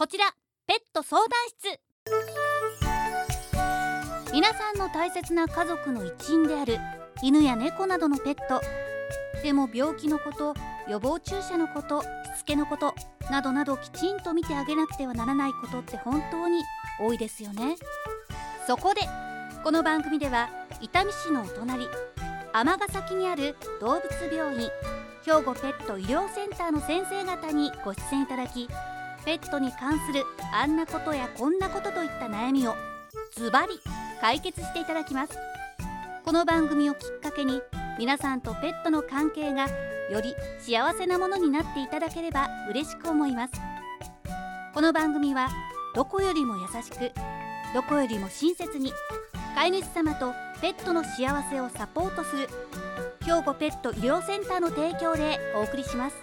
こちらペット相談室。皆さんの大切な家族の一員である犬や猫などのペット。でも病気のこと予防注射のことしつけのことなどなどきちんと見てあげなくてはならないことって本当に多いですよね。そこでこの番組では伊丹市のお隣尼崎にある動物病院兵庫ペット医療センターの先生方にご出演いただきペットに関するあんなことやこんなことといった悩みをズバリ解決していただきます。この番組をきっかけに皆さんとペットの関係がより幸せなものになっていただければ嬉しく思います。この番組はどこよりも優しくどこよりも親切に飼い主様とペットの幸せをサポートする兵庫ペット医療センターの提供でお送りします。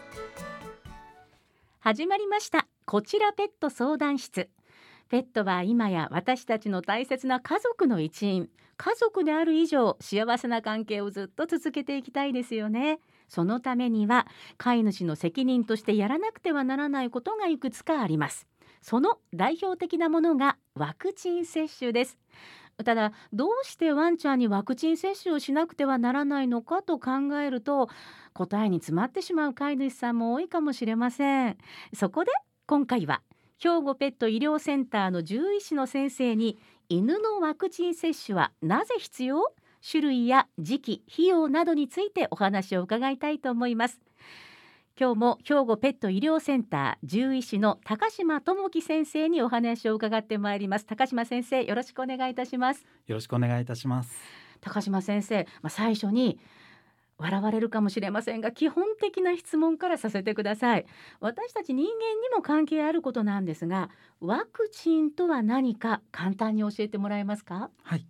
始まりました。こちらペット相談室。ペットは今や私たちの大切な家族の一員。家族である以上幸せな関係をずっと続けていきたいですよね。そのためには飼い主の責任としてやらなくてはならないことがいくつかあります。その代表的なものがワクチン接種です。ただどうしてワンちゃんにワクチン接種をしなくてはならないのかと考えると答えに詰まってしまう飼い主さんも多いかもしれません。そこで今回は兵庫ペット医療センターの獣医師の先生に犬のワクチン接種はなぜ必要？種類や時期費用などについてお話を伺いたいと思います。今日も兵庫ペット医療センター獣医師の高島智樹先生にお話を伺ってまいります。高島先生よろしくお願いいたします。よろしくお願いいたします。高島先生まあ、最初に笑われるかもしれませんが基本的な質問からさせてください。私たち人間にも関係あることなんですがワクチンとは何か簡単に教えてもらえますか？はい、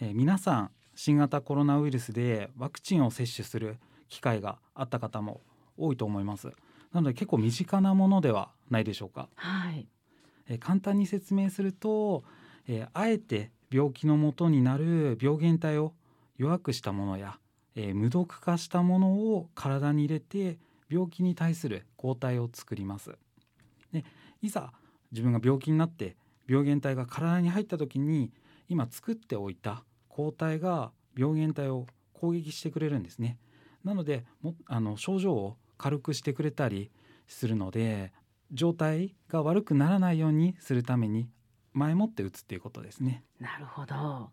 えー、皆さん新型コロナウイルスでワクチンを接種する機会があった方も多いと思います。なので結構身近なものではないでしょうか。はい、えー、簡単に説明すると、えー、あえて病気のもとになる病原体を弱くしたものやえー、無毒化したものを体に入れて病気に対する抗体を作ります。でいざ自分が病気になって病原体が体に入った時に今作っておいた抗体が病原体を攻撃してくれるんですね。なのでもあの症状を軽くしてくれたりするので状態が悪くならないようにするために前もって打つっていうことですね。なるほど。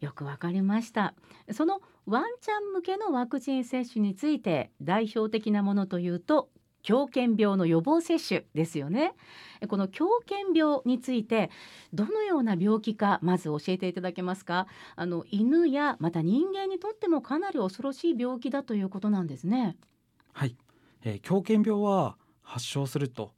よくわかりました。そのワンちゃん向けのワクチン接種について代表的なものというと狂犬病の予防接種ですよね。この狂犬病についてどのような病気かまず教えていただけますか？あの犬やまた人間にとってもかなり恐ろしい病気だということなんですね。はい、えー、狂犬病は発症すると、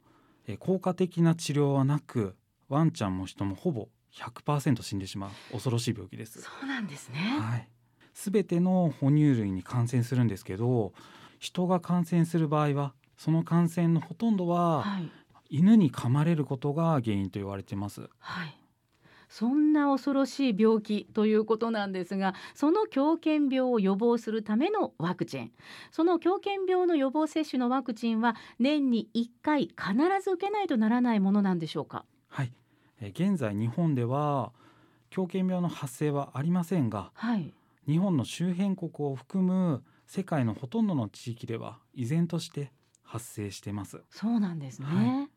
えー、効果的な治療はなくワンちゃんも人もほぼ100%死んでしまう恐ろしい病気です。そうなんですね。はい。すべての哺乳類に感染するんですけど、人が感染する場合はその感染のほとんどは、はい、犬に噛まれることが原因と言われてます。はい。そんな恐ろしい病気ということなんですがその狂犬病を予防するためのワクチンその狂犬病の予防接種のワクチンは年に1回必ず受けないとならないものなんでしょうか？はい現在日本では狂犬病の発生はありませんが、はい、日本の周辺国を含む世界のほとんどの地域では依然として発生しています。そうなんですね。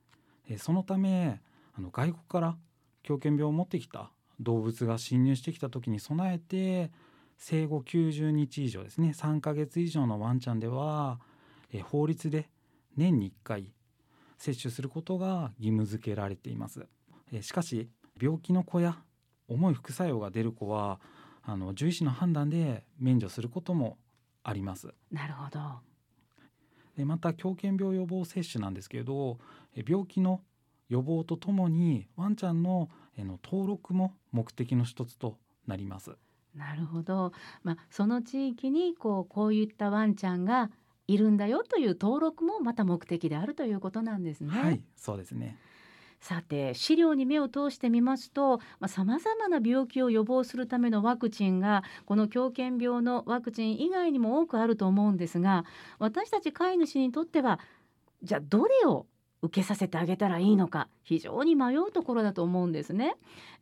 はい、そのためあの外国から狂犬病を持ってきた動物が侵入してきた時に備えて生後90日以上ですね3ヶ月以上のワンちゃんではえ法律で年に1回接種することが義務付けられています。えしかし病気の子や重い副作用が出る子はあの獣医師の判断で免除することもあります。なるほどでまた狂犬病予防接種なんですけれど病気の予防とともにワンちゃんのの登録も目的の一つとなります。なるほど、まあ、その地域にこうこういったワンちゃんがいるんだよという登録もまた目的であるということなんですね。はい、そうですね。さて資料に目を通してみますとさまざ、まな病気を予防するためのワクチンがこの狂犬病のワクチン以外にも多くあると思うんですが私たち飼い主にとってはじゃあどれを受けさせてあげたらいいのか非常に迷うところだと思うんですね。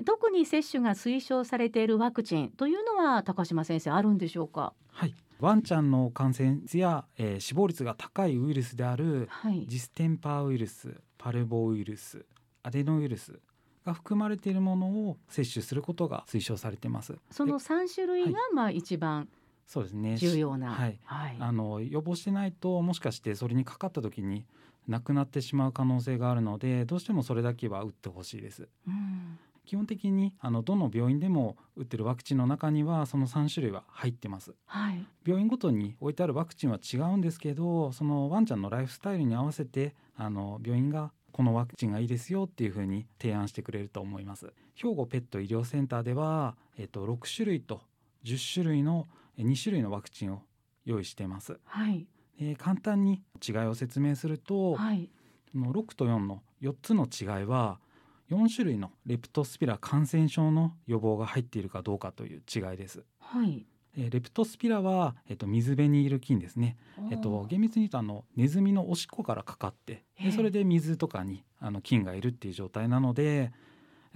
特に接種が推奨されているワクチンというのは高島先生あるんでしょうか？はい。ワンちゃんの感染率や、えー死亡率が高いウイルスであるはい。ジステンパーウイルスパルボウイルスアデノウイルスが含まれているものを接種することが推奨されています。その3種類がまあ一番そうですね。重要な、はい。はい。あの予防してないともしかしてそれにかかった時に亡くなってしまう可能性があるのでどうしてもそれだけは打ってほしいです。うん。基本的にあのどの病院でも打ってるワクチンの中にはその3種類は入ってます。はい。病院ごとに置いてあるワクチンは違うんですけどそのワンちゃんのライフスタイルに合わせてあの病院がこのワクチンがいいですよっていうふうに提案してくれると思います。兵庫ペット医療センターでは、えっと、6種類と10種類のえ2種類のワクチンを用意しています。はい。えー簡単に違いを説明すると、はい。この6と4の4つの違いは4種類のレプトスピラ感染症の予防が入っているかどうかという違いです。はいえーレプトスピラは、えっと、水辺にいる菌ですね、えっと、厳密に言うとあのネズミのおしっこからかかってでそれで水とかにあの菌がいるっていう状態なので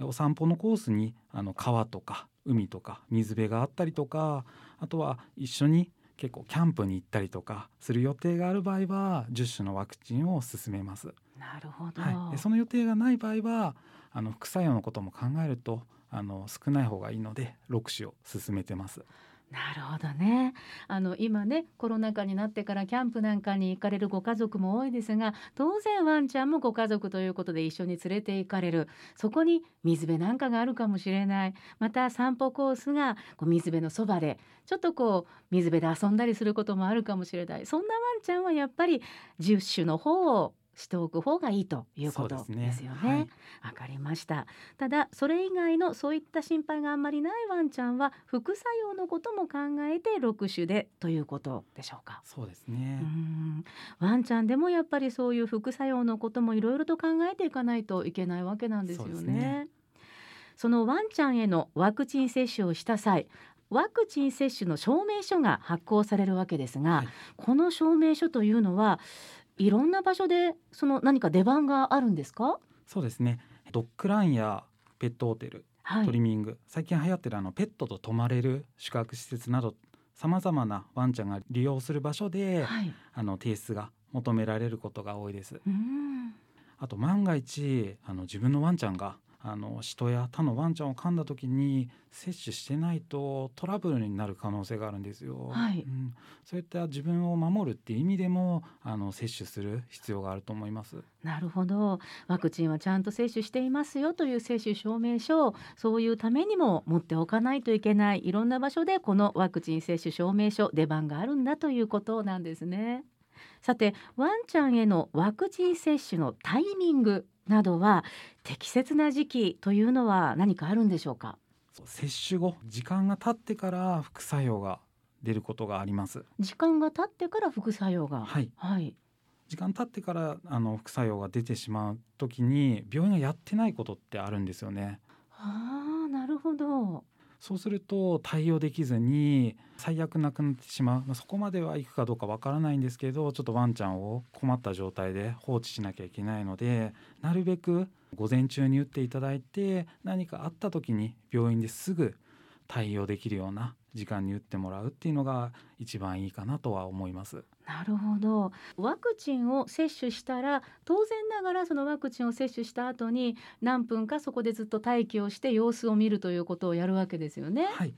お散歩のコースにあの川とか海とか水辺があったりとかあとは一緒に結構キャンプに行ったりとかする予定がある場合は10種のワクチンを勧めます。なるほど、はい、でその予定がない場合はあの副作用のことも考えるとあの少ない方がいいので6種を勧めてます。なるほどね。あの今ねコロナ禍になってからキャンプなんかに行かれるご家族も多いですが当然ワンちゃんもご家族ということで一緒に連れて行かれる。そこに水辺なんかがあるかもしれない。また散歩コースがこう水辺のそばでちょっとこう水辺で遊んだりすることもあるかもしれない。そんなワンちゃんはやっぱり10種の方をしておく方がいいということですよね。はいわかりましたただそれ以外のそういった心配があんまりないワンちゃんは副作用のことも考えて6種でということでしょうか。そうですうね。んワンちゃんでもやっぱりそういう副作用のこともいろいろと考えていかないといけないわけなんですよね。そのワンちゃんへのワクチン接種をした際ワクチン接種の証明書が発行されるわけですが、はいこの証明書というのはいろんな場所でその何か出番があるんですか？そうですね。ドッグランやペットホテル、はいトリミング、最近流行ってるあのペットと泊まれる宿泊施設などさまざまなワンちゃんが利用する場所で、はい。あの提出が求められることが多いです。うん。あと万が一あの自分のワンちゃんがあの人や他のワンちゃんを噛んだ時に接種してないとトラブルになる可能性があるんですよ。はいうん、そういった自分を守るっていう意味でもあの接種する必要があると思います。なるほど。ワクチンはちゃんと接種していますよという接種証明書をそういうためにも持っておかないといけないいろんな場所でこのワクチン接種証明書出番があるんだということなんですね。さてワンちゃんへのワクチン接種のタイミングなどは適切な時期というのは何かあるんでしょうか？接種後時間が経ってから副作用が出ることがあります。時間が経ってから副作用が？はい、はい。時間経ってからあの副作用が出てしまう時に病院がやってないことってあるんですよね。ああ、なるほど。そうすると対応できずに最悪なくなってしまう、まあ、そこまではいくかどうかわからないんですけどちょっとワンちゃんを困った状態で放置しなきゃいけないのでなるべく午前中に打っていただいて何かあった時に病院ですぐ対応できるような時間に打ってもらうっていうのが一番いいかなとは思います。なるほどワクチンを接種したら当然ながらそのワクチンを接種した後に何分かそこでずっと待機をして様子を見るということをやるわけですよね。はい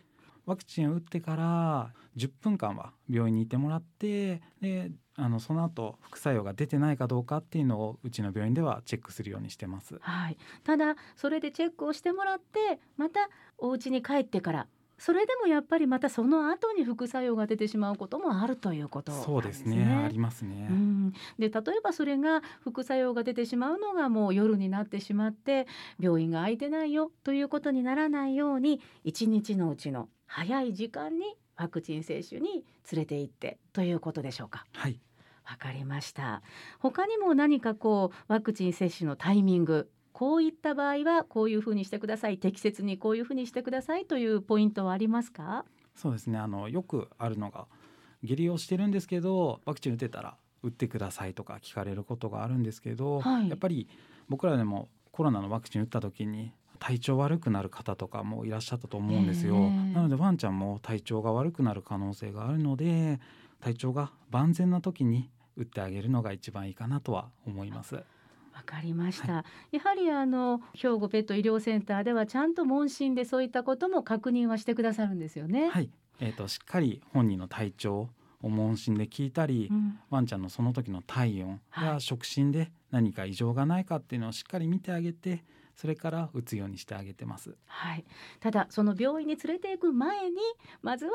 ワクチンを打ってから10分間は病院にいてもらってであのその後副作用が出てないかどうかっていうのをうちの病院ではチェックするようにしてます。はい、ただそれでチェックをしてもらってまたお家に帰ってからそれでもやっぱりまたその後に副作用が出てしまうこともあるということなんですね。そうですねありますね。うん、で例えばそれが副作用が出てしまうのがもう夜になってしまって病院が空いてないよということにならないように一日のうちの早い時間にワクチン接種に連れて行ってということでしょうか。はいわかりました。他にも何かこうワクチン接種のタイミングこういった場合はこういうふうにしてください。適切にこういうふうにしてくださいというポイントはありますか？そうですね。あのよくあるのが下痢をしてるんですけどワクチン打てたら打ってくださいとか聞かれることがあるんですけど、はい。やっぱり僕らでもコロナのワクチン打った時に体調悪くなる方とかもいらっしゃったと思うんですよ。へえ。なのでワンちゃんも体調が悪くなる可能性があるので体調が万全な時に打ってあげるのが一番いいかなとは思います。わかりました、やはりあの兵庫ペット医療センターではちゃんと問診でそういったことも確認はしてくださるんですよね。はい、えー、としっかり本人の体調を問診で聞いたり、うん。ワンちゃんのその時の体温はい。や触診で何か異常がないかっていうのをしっかり見てあげてそれから打つようにしてあげてます。はい、ただその病院に連れて行く前にまずは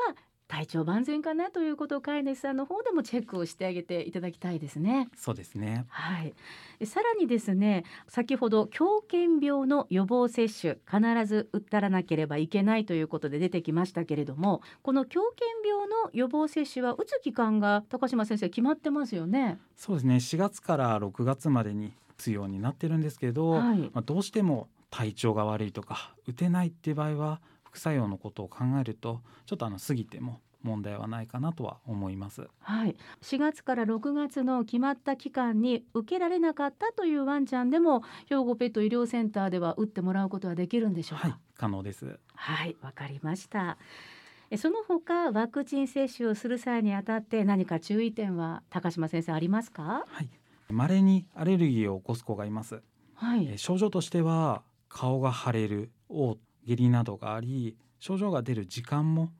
体調万全かなということを飼い主さんの方でもチェックをしてあげていただきたいですね。そうですね。はい、えさらにですね先ほど狂犬病の予防接種必ず打ったらなければいけないということで出てきましたけれどもこの狂犬病の予防接種は打つ期間が高島先生決まってますよね。そうですね。4月から6月までに打つようになってるんですけど、はいまあ、どうしても体調が悪いとか打てないっていう場合は副作用のことを考えるとちょっとあの過ぎても問題はないかなとは思います。はい、4月から6月の決まった期間に受けられなかったというワンちゃんでも兵庫ペット医療センターでは打ってもらうことはできるんでしょうか？はい、可能です。はい、わかりました。えその他ワクチン接種をする際にあたって何か注意点は高島先生ありますか？はい。稀にアレルギーを起こす子がいます。はいえー。症状としては顔が腫れる嘔下痢などがあり症状が出る時間も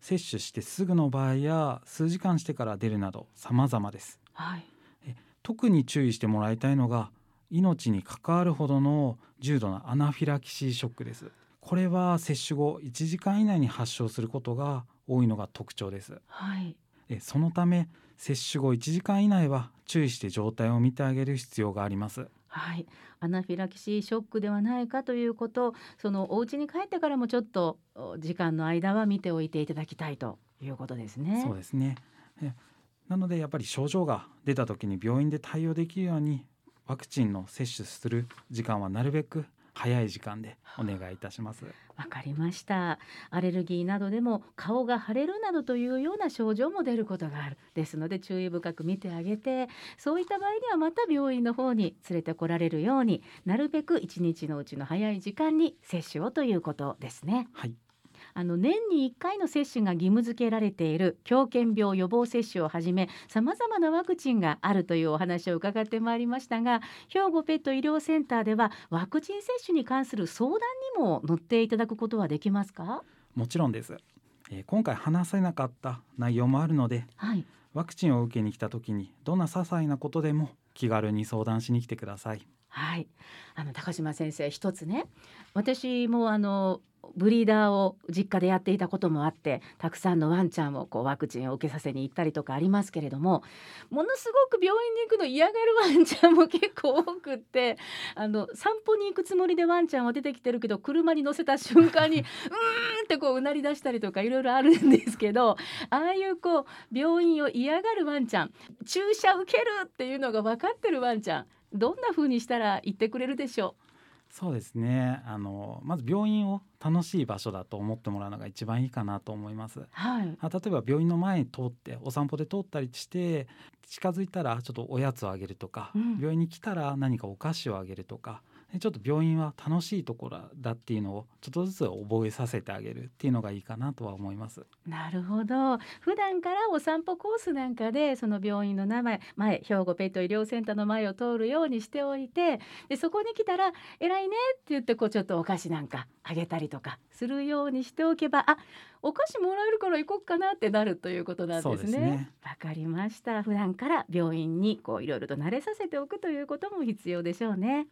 接種してすぐの場合や数時間してから出るなど様々ですはい。特に注意してもらいたいのが命に関わるほどの重度なアナフィラキシーショックですこれは接種後1時間以内に発症することが多いのが特徴ですはい。えそのため接種後1時間以内は注意して状態を見てあげる必要がありますはい。アナフィラキシーショックではないかということ、そのお家に帰ってからもちょっと時間の間は見ておいていただきたいということですね。そうですね。なのでやっぱり症状が出た時に病院で対応できるようにワクチンの接種する時間はなるべく早い時間でお願いいたします。わかりました。アレルギーなどでも顔が腫れるなどというような症状も出ることがある。ですので注意深く見てあげて、そういった場合にはまた病院の方に連れてこられるように、なるべく一日のうちの早い時間に接種をということですね。はい。あの年に1回の接種が義務付けられている狂犬病予防接種をはじめさまざまなワクチンがあるというお話を伺ってまいりましたが兵庫ペット医療センターではワクチン接種に関する相談にも乗っていただくことはできますか？もちろんです。えー今回話せなかった内容もあるのではいワクチンを受けに来た時にどんな些細なことでも気軽に相談しに来てください。はい、あの高島先生一つね私もあのブリーダーを実家でやっていたこともあってたくさんのワンちゃんをこうワクチンを受けさせに行ったりとかありますけれどもものすごく病院に行くの嫌がるワンちゃんも結構多くってあの散歩に行くつもりでワンちゃんは出てきてるけど車に乗せた瞬間に うーんってこううなり出したりとかいろいろあるんですけどああいうこう病院を嫌がるワンちゃん注射受けるっていうのが分かってるワンちゃんどんな風にしたら言ってくれるでしょそうですね。あのまず病院を楽しい場所だと思ってもらうのが一番いいかなと思います。う。はい。あ例えば病院の前に通ってお散歩で通ったりして近づいたらちょっとおやつをあげるとか、うん病院に来たら何かお菓子をあげるとかでちょっと病院は楽しいところだっていうのをちょっとずつ覚えさせてあげるっていうのがいいかなとは思います。なるほど。普段からお散歩コースなんかでその病院の名前、前兵庫ペット医療センターの前を通るようにしておいて、でそこに来たら偉いねって言ってこうちょっとお菓子なんかあげたりとかするようにしておけば、あ、お菓子もらえるから行こっかなってなるということなんですね。ですね。わかりました。普段から病院にこういろいろと慣れさせておくということも必要でしょうね。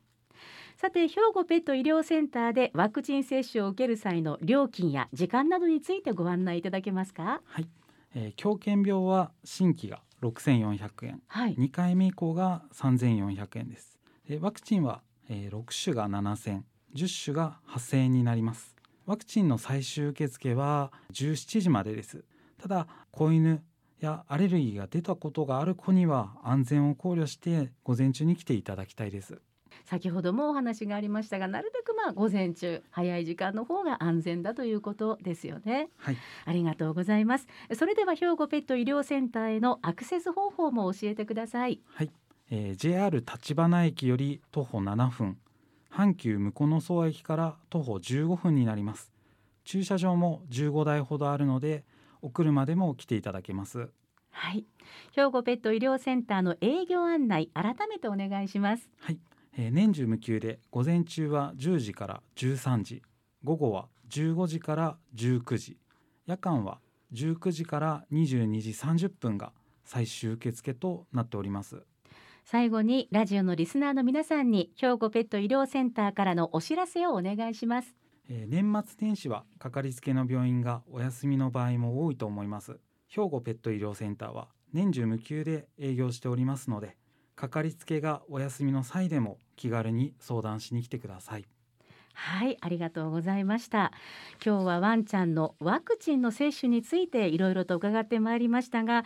さて兵庫ペット医療センターでワクチン接種を受ける際の料金や時間などについてご案内いただけますか？はい、えー狂犬病は新規が6400円、はい。2回目以降が3400円です。でワクチンは、えー6種が7000、10種が8000円になります。ワクチンの最終受付は17時までです。ただ子犬やアレルギーが出たことがある子には安全を考慮して午前中に来ていただきたいです。先ほどもお話がありましたがなるべくまあ午前中早い時間の方が安全だということですよね。はい。ありがとうございます。それでは兵庫ペット医療センターへのアクセス方法も教えてください。はい、えー JR 立花駅より徒歩7分。阪急向曽駅から徒歩15分になります。駐車場も15台ほどあるのでお車でも来ていただけます。はい。兵庫ペット医療センターの営業案内改めてお願いします。はい、えー年中無休で午前中は10時から13時午後は15時から19時夜間は19時から22時30分が最終受付となっております。最後にラジオのリスナーの皆さんに兵庫ペット医療センターからのお知らせをお願いします。えー年末年始はかかりつけの病院がお休みの場合も多いと思います。兵庫ペット医療センターは年中無休で営業しておりますのでかかりつけがお休みの際でも気軽に相談しに来てくださいはい、ありがとうございました。今日はワンちゃんのワクチンの接種についていろいろと伺ってまいりましたが、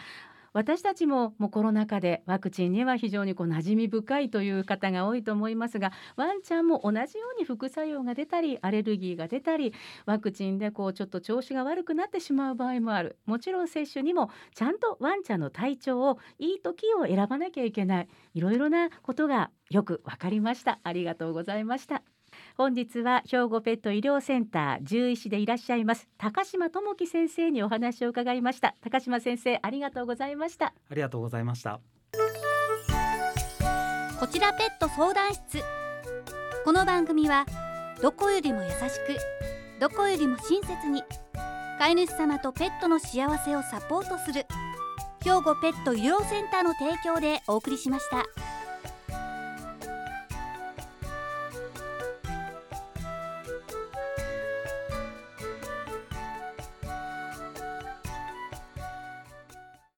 私たちももうコロナ禍でワクチンには非常にこう馴染み深いという方が多いと思いますが、ワンちゃんも同じように副作用が出たり、アレルギーが出たり、ワクチンでこうちょっと調子が悪くなってしまう場合もある。もちろん接種にもちゃんとワンちゃんの体調をいい時を選ばなきゃいけない。いろいろなことがよくわかりました。ありがとうございました。本日は兵庫ペット医療センター獣医師でいらっしゃいます高島智樹先生にお話を伺いました。高島先生ありがとうございました。ありがとうございました。こちらペット相談室。この番組はどこよりも優しくどこよりも親切に飼い主様とペットの幸せをサポートする兵庫ペット医療センターの提供でお送りしました。